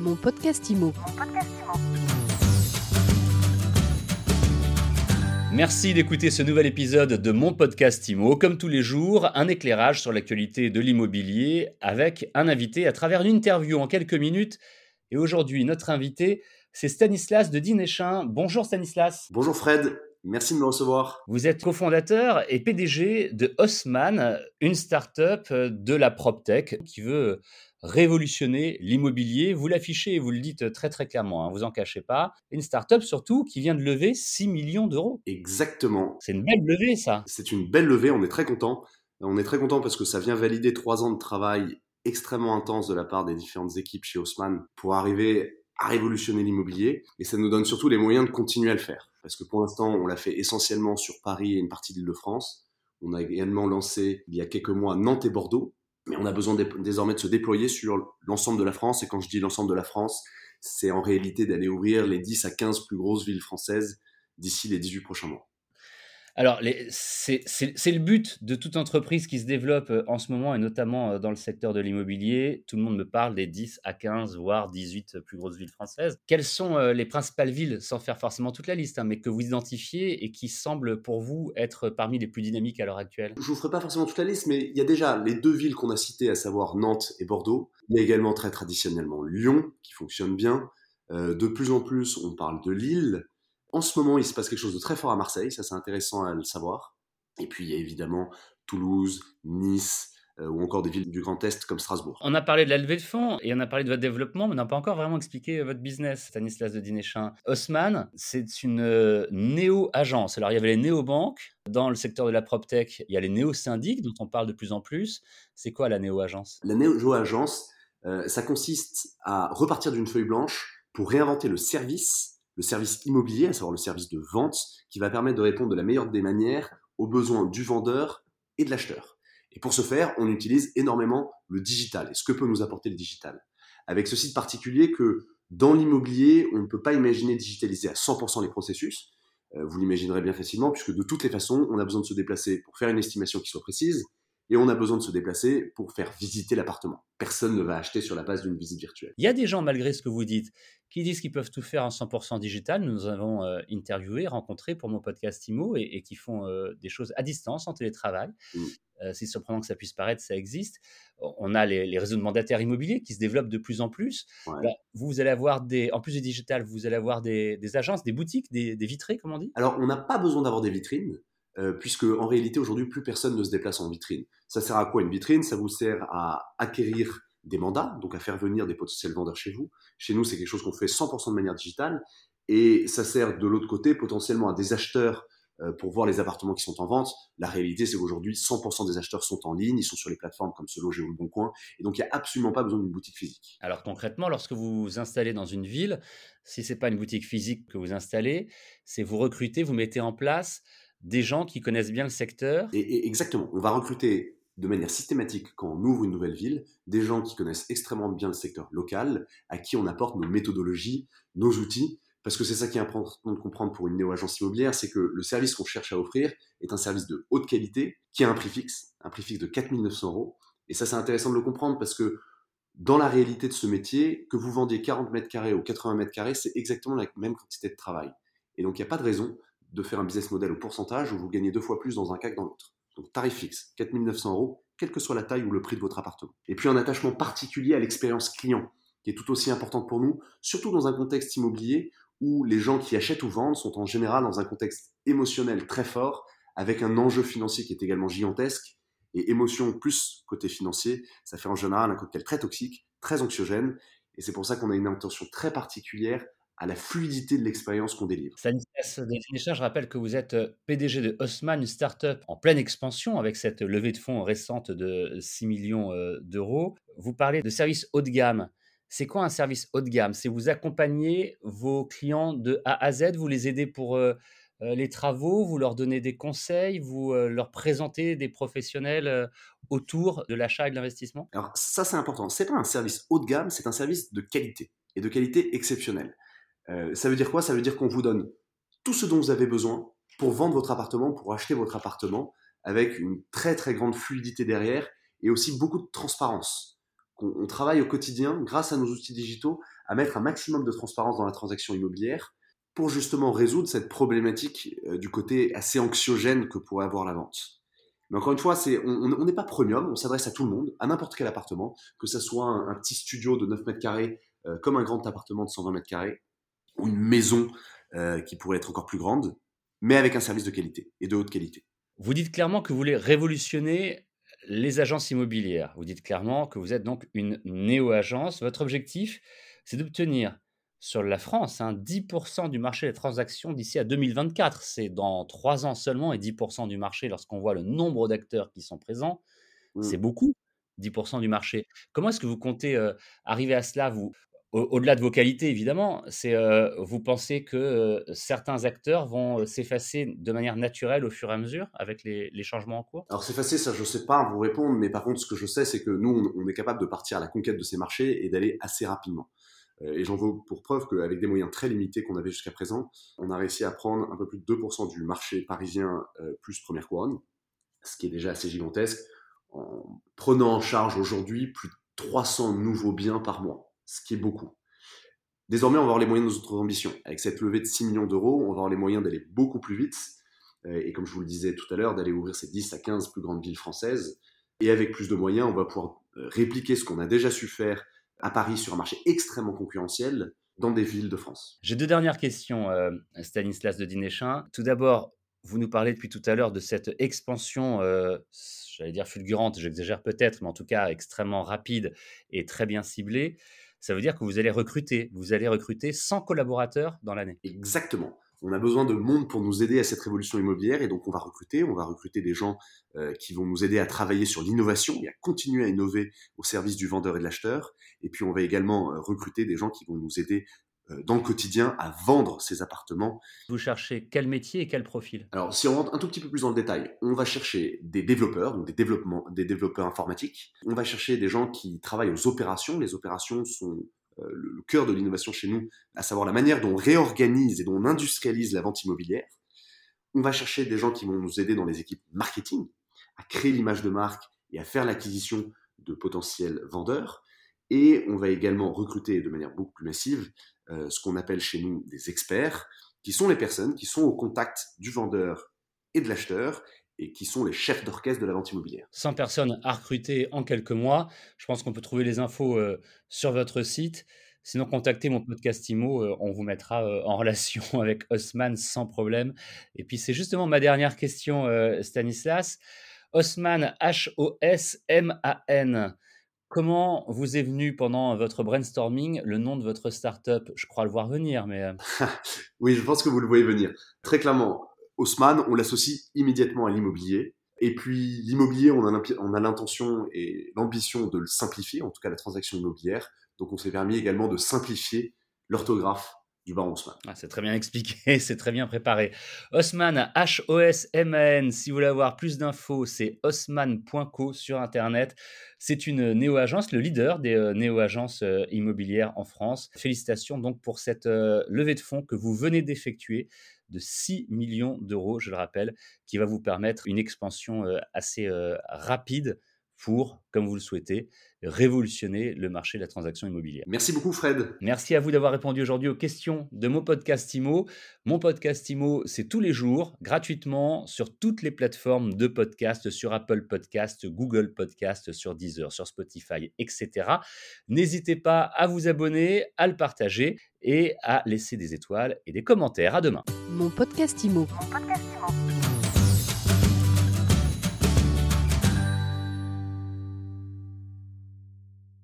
Mon podcast IMO. Merci d'écouter ce nouvel épisode de mon podcast IMO. Comme tous les jours, un éclairage sur l'actualité de l'immobilier avec un invité à travers une interview en quelques minutes. Et aujourd'hui, notre invité, c'est Stanislas de Dinéchin. Bonjour Stanislas. Bonjour Fred. Merci de me recevoir. Vous êtes cofondateur et PDG de Haussmann, une start-up de la PropTech qui veut révolutionner l'immobilier. Vous l'affichez et vous le dites très très clairement, hein, vous en cachez pas. Une start-up surtout qui vient de lever 6 millions d'euros. Exactement. C'est une belle levée ça. C'est une belle levée, on est très content. On est très content parce que ça vient valider trois ans de travail extrêmement intense de la part des différentes équipes chez Haussmann pour arriver à révolutionner l'immobilier et ça nous donne surtout les moyens de continuer à le faire. Parce que pour l'instant, on l'a fait essentiellement sur Paris et une partie de l'Île-de-France. On a également lancé il y a quelques mois Nantes et Bordeaux, mais on a besoin désormais de se déployer sur l'ensemble de la France. Et quand je dis l'ensemble de la France, c'est en réalité d'aller ouvrir les 10 à 15 plus grosses villes françaises d'ici les 18 prochains mois. Alors, c'est le but de toute entreprise qui se développe euh, en ce moment, et notamment euh, dans le secteur de l'immobilier. Tout le monde me parle des 10 à 15, voire 18 plus grosses villes françaises. Quelles sont euh, les principales villes, sans faire forcément toute la liste, hein, mais que vous identifiez et qui semblent pour vous être parmi les plus dynamiques à l'heure actuelle? Je ne vous ferai pas forcément toute la liste, mais il y a déjà les deux villes qu'on a citées, à savoir Nantes et Bordeaux. Il y a également très traditionnellement Lyon, qui fonctionne bien. de plus en plus, on parle de Lille. En ce moment, il se passe quelque chose de très fort à Marseille, ça c'est intéressant à le savoir. Et puis il y a évidemment Toulouse, Nice, euh, ou encore des villes du Grand Est comme Strasbourg. On a parlé de la levée de fonds et on a parlé de votre développement, mais on n'a pas encore vraiment expliqué euh, votre business, Stanislas de Dinéchin. Haussmann, c'est une euh, néo-agence. Alors, il y avait les néo-banques. Dans le secteur de la PropTech, il y a les néo-syndics dont on parle de plus en plus. C'est quoi la néo-agence? La néo-agence, ça consiste à repartir d'une feuille blanche pour réinventer le service le service immobilier, à savoir le service de vente, qui va permettre de répondre de la meilleure des manières aux besoins du vendeur et de l'acheteur. Et pour ce faire, on utilise énormément le digital et ce que peut nous apporter le digital? Avec ce site particulier que dans l'immobilier, on ne peut pas imaginer digitaliser à 100% les processus. Euh, vous l'imaginerez bien facilement, puisque de toutes les façons, on a besoin de se déplacer pour faire une estimation qui soit précise, et on a besoin de se déplacer pour faire visiter l'appartement. Personne ne va acheter sur la base d'une visite virtuelle. Il y a des gens, malgré ce que vous dites, qui disent qu'ils peuvent tout faire en 100% digital. Nous avons euh, interviewé, rencontré pour mon podcast IMO et, qui font euh, des choses à distance, en télétravail. Mmh. Euh, c'est surprenant que ça puisse paraître, ça existe. On a les, réseaux de mandataires immobiliers qui se développent de plus en plus. vous, vous allez avoir des, en plus du digital, vous allez avoir des, agences, des boutiques, des, des vitrées, comme on dit? Alors, on n'a pas besoin d'avoir des vitrines. Euh, puisque en réalité aujourd'hui plus personne ne se déplace en vitrine. Ça sert à quoi une vitrine? Ça vous sert à acquérir des mandats, donc à faire venir des potentiels vendeurs chez vous. Chez nous, c'est quelque chose qu'on fait 100% de manière digitale, et ça sert de l'autre côté potentiellement à des acheteurs euh, pour voir les appartements qui sont en vente. La réalité, c'est qu'aujourd'hui, 100% des acheteurs sont en ligne, ils sont sur les plateformes comme Se Loger ou Le Bon Coin, et donc il n'y a absolument pas besoin d'une boutique physique. Alors concrètement, lorsque vous vous installez dans une ville, si ce n'est pas une boutique physique que vous installez, c'est vous recrutez, vous mettez en place des gens qui connaissent bien le secteur. Et, exactement. On va recruter de manière systématique, quand on ouvre une nouvelle ville, des gens qui connaissent extrêmement bien le secteur local, à qui on apporte nos méthodologies, nos outils, parce que c'est ça qui est important de comprendre pour une néo-agence immobilière, c'est que le service qu'on cherche à offrir est un service de haute qualité, qui a un prix fixe, un prix fixe de 4900 euros. Et ça, c'est intéressant de le comprendre parce que dans la réalité de ce métier, que vous vendiez 40 mètres carrés ou 80 mètres carrés, c'est exactement la même quantité de travail. Et donc, il n'y a pas de raison de faire un business model au pourcentage où vous gagnez deux fois plus dans un cas que dans l'autre. Donc tarif fixe, 4900 euros, quelle que soit la taille ou le prix de votre appartement. Et puis un attachement particulier à l'expérience client, qui est tout aussi importante pour nous, surtout dans un contexte immobilier où les gens qui achètent ou vendent sont en général dans un contexte émotionnel très fort, avec un enjeu financier qui est également gigantesque, et émotion plus côté financier, ça fait en général un cocktail très toxique, très anxiogène, et c'est pour ça qu'on a une intention très particulière à la fluidité de l'expérience qu'on délivre. Stanislas je rappelle que vous êtes euh, PDG de Haussmann, une start-up en pleine expansion avec cette levée de fonds récente de 6 millions euh, d'euros. Vous parlez de services haut de gamme. C'est quoi un service haut de gamme? C'est vous accompagner vos clients de A à Z, vous les aidez pour euh, les travaux, vous leur donnez des conseils, vous leur présentez des professionnels autour de l'achat et de l'investissement? Alors ça c'est important, c'est pas un service haut de gamme, c'est un service de qualité et de qualité exceptionnelle. Euh, ça veut dire quoi? Ça veut dire qu'on vous donne tout ce dont vous avez besoin pour vendre votre appartement, pour acheter votre appartement, avec une très très grande fluidité derrière et aussi beaucoup de transparence qu'on travaille au quotidien, grâce à nos outils digitaux, à mettre un maximum de transparence dans la transaction immobilière pour justement résoudre cette problématique euh, du côté assez anxiogène que pourrait avoir la vente. Mais encore une fois, on n'est pas premium, on s'adresse à tout le monde, à n'importe quel appartement, que ce soit un, petit studio de 9 mètres carrés euh, comme un grand appartement de 120 mètres carrés, ou une maison euh, qui pourrait être encore plus grande, mais avec un service de qualité et de haute qualité. Vous dites clairement que vous voulez révolutionner les agences immobilières. Vous dites clairement que vous êtes donc une néo-agence. Votre objectif, c'est d'obtenir sur la France, 10% hein, du marché des transactions d'ici à 2024. C'est dans trois ans seulement et 10% du marché lorsqu'on voit le nombre d'acteurs qui sont présents. Mmh. C'est beaucoup, 10% du marché. Comment est-ce que vous comptez euh, arriver à cela vous, au-delà de vos qualités, évidemment, euh, vous pensez que euh, certains acteurs vont s'effacer de manière naturelle au fur et à mesure avec les, changements en cours? Alors s'effacer, ça je ne sais pas vous répondre, mais par contre ce que je sais, c'est que nous, on est capable de partir à la conquête de ces marchés et d'aller assez rapidement. Euh, et j'en veux pour preuve qu'avec des moyens très limités qu'on avait jusqu'à présent, on a réussi à prendre un peu plus de 2% du marché parisien euh, plus première couronne, ce qui est déjà assez gigantesque, en prenant en charge aujourd'hui plus de 300 nouveaux biens par mois, ce qui est beaucoup. Désormais, on va avoir les moyens de nos autres ambitions. Avec cette levée de 6 millions d'euros, on va avoir les moyens d'aller beaucoup plus vite, euh, et comme je vous le disais tout à l'heure, d'aller ouvrir ces 10 à 15 plus grandes villes françaises. Et avec plus de moyens, on va pouvoir répliquer ce qu'on a déjà su faire à Paris sur un marché extrêmement concurrentiel dans des villes de France. J'ai deux dernières questions, euh, Stanislas de Dinéchin. Tout d'abord, vous nous parlez depuis tout à l'heure de cette expansion, euh, j'allais dire fulgurante, j'exagère peut-être, mais en tout cas extrêmement rapide et très bien ciblée. Ça veut dire que vous allez recruter, vous allez recruter 100 collaborateurs dans l'année. Exactement on a besoin de monde pour nous aider à cette révolution immobilière et donc on va recruter, on va recruter des gens euh, qui vont nous aider à travailler sur l'innovation et à continuer à innover au service du vendeur et de l'acheteur. Et puis on va également euh, recruter des gens qui vont nous aider dans le quotidien à vendre ces appartements. Vous cherchez quel métier et quel profil? Alors si on rentre un tout petit peu plus dans le détail, on va chercher des développeurs, donc des, développements, des développeurs informatiques. On va chercher des gens qui travaillent aux opérations. Les opérations sont euh, le, cœur de l'innovation chez nous, à savoir la manière dont on réorganise et dont on industrialise la vente immobilière. On va chercher des gens qui vont nous aider dans les équipes marketing, à créer l'image de marque et à faire l'acquisition de potentiels vendeurs. Et on va également recruter de manière beaucoup plus massive euh, ce qu'on appelle chez nous des experts, qui sont les personnes qui sont au contact du vendeur et de l'acheteur et qui sont les chefs d'orchestre de la vente immobilière. 100 personnes à recruter en quelques mois. Je pense qu'on peut trouver les infos euh, sur votre site. Sinon, contactez mon podcast IMO, euh, on vous mettra euh, en relation avec Osman sans problème. Et puis, c'est justement ma dernière question, Stanislas. Osman, H-O-S-M-A-N. Comment vous est venu pendant votre brainstorming le nom de votre startup? Je crois le voir venir, mais. oui, je pense que vous le voyez venir. Très clairement, Haussmann, on l'associe immédiatement à l'immobilier. Et puis l'immobilier, on a l'intention et l'ambition de le simplifier, en tout cas la transaction immobilière. Donc on s'est permis également de simplifier l'orthographe Ah, c'est très bien expliqué, c'est très bien préparé. Haussmann, H-O-S-M-A-N, si vous voulez avoir plus d'infos, c'est haussmann.co sur Internet. C'est une néo-agence, le leader des euh, néo-agences euh, immobilières en France. Félicitations donc pour cette euh, levée de fonds que vous venez d'effectuer de 6 millions d'euros, je le rappelle, qui va vous permettre une expansion assez rapide pour, comme vous le souhaitez, révolutionner le marché de la transaction immobilière. Merci beaucoup Fred. Merci à vous d'avoir répondu aujourd'hui aux questions de mon podcast IMO. Mon podcast IMO, c'est tous les jours, gratuitement, sur toutes les plateformes de podcast, sur Apple Podcast, Google Podcast, sur Deezer, sur Spotify, etc. N'hésitez pas à vous abonner, à le partager et à laisser des étoiles et des commentaires. À demain. Mon podcast IMO. Mon podcast IMO.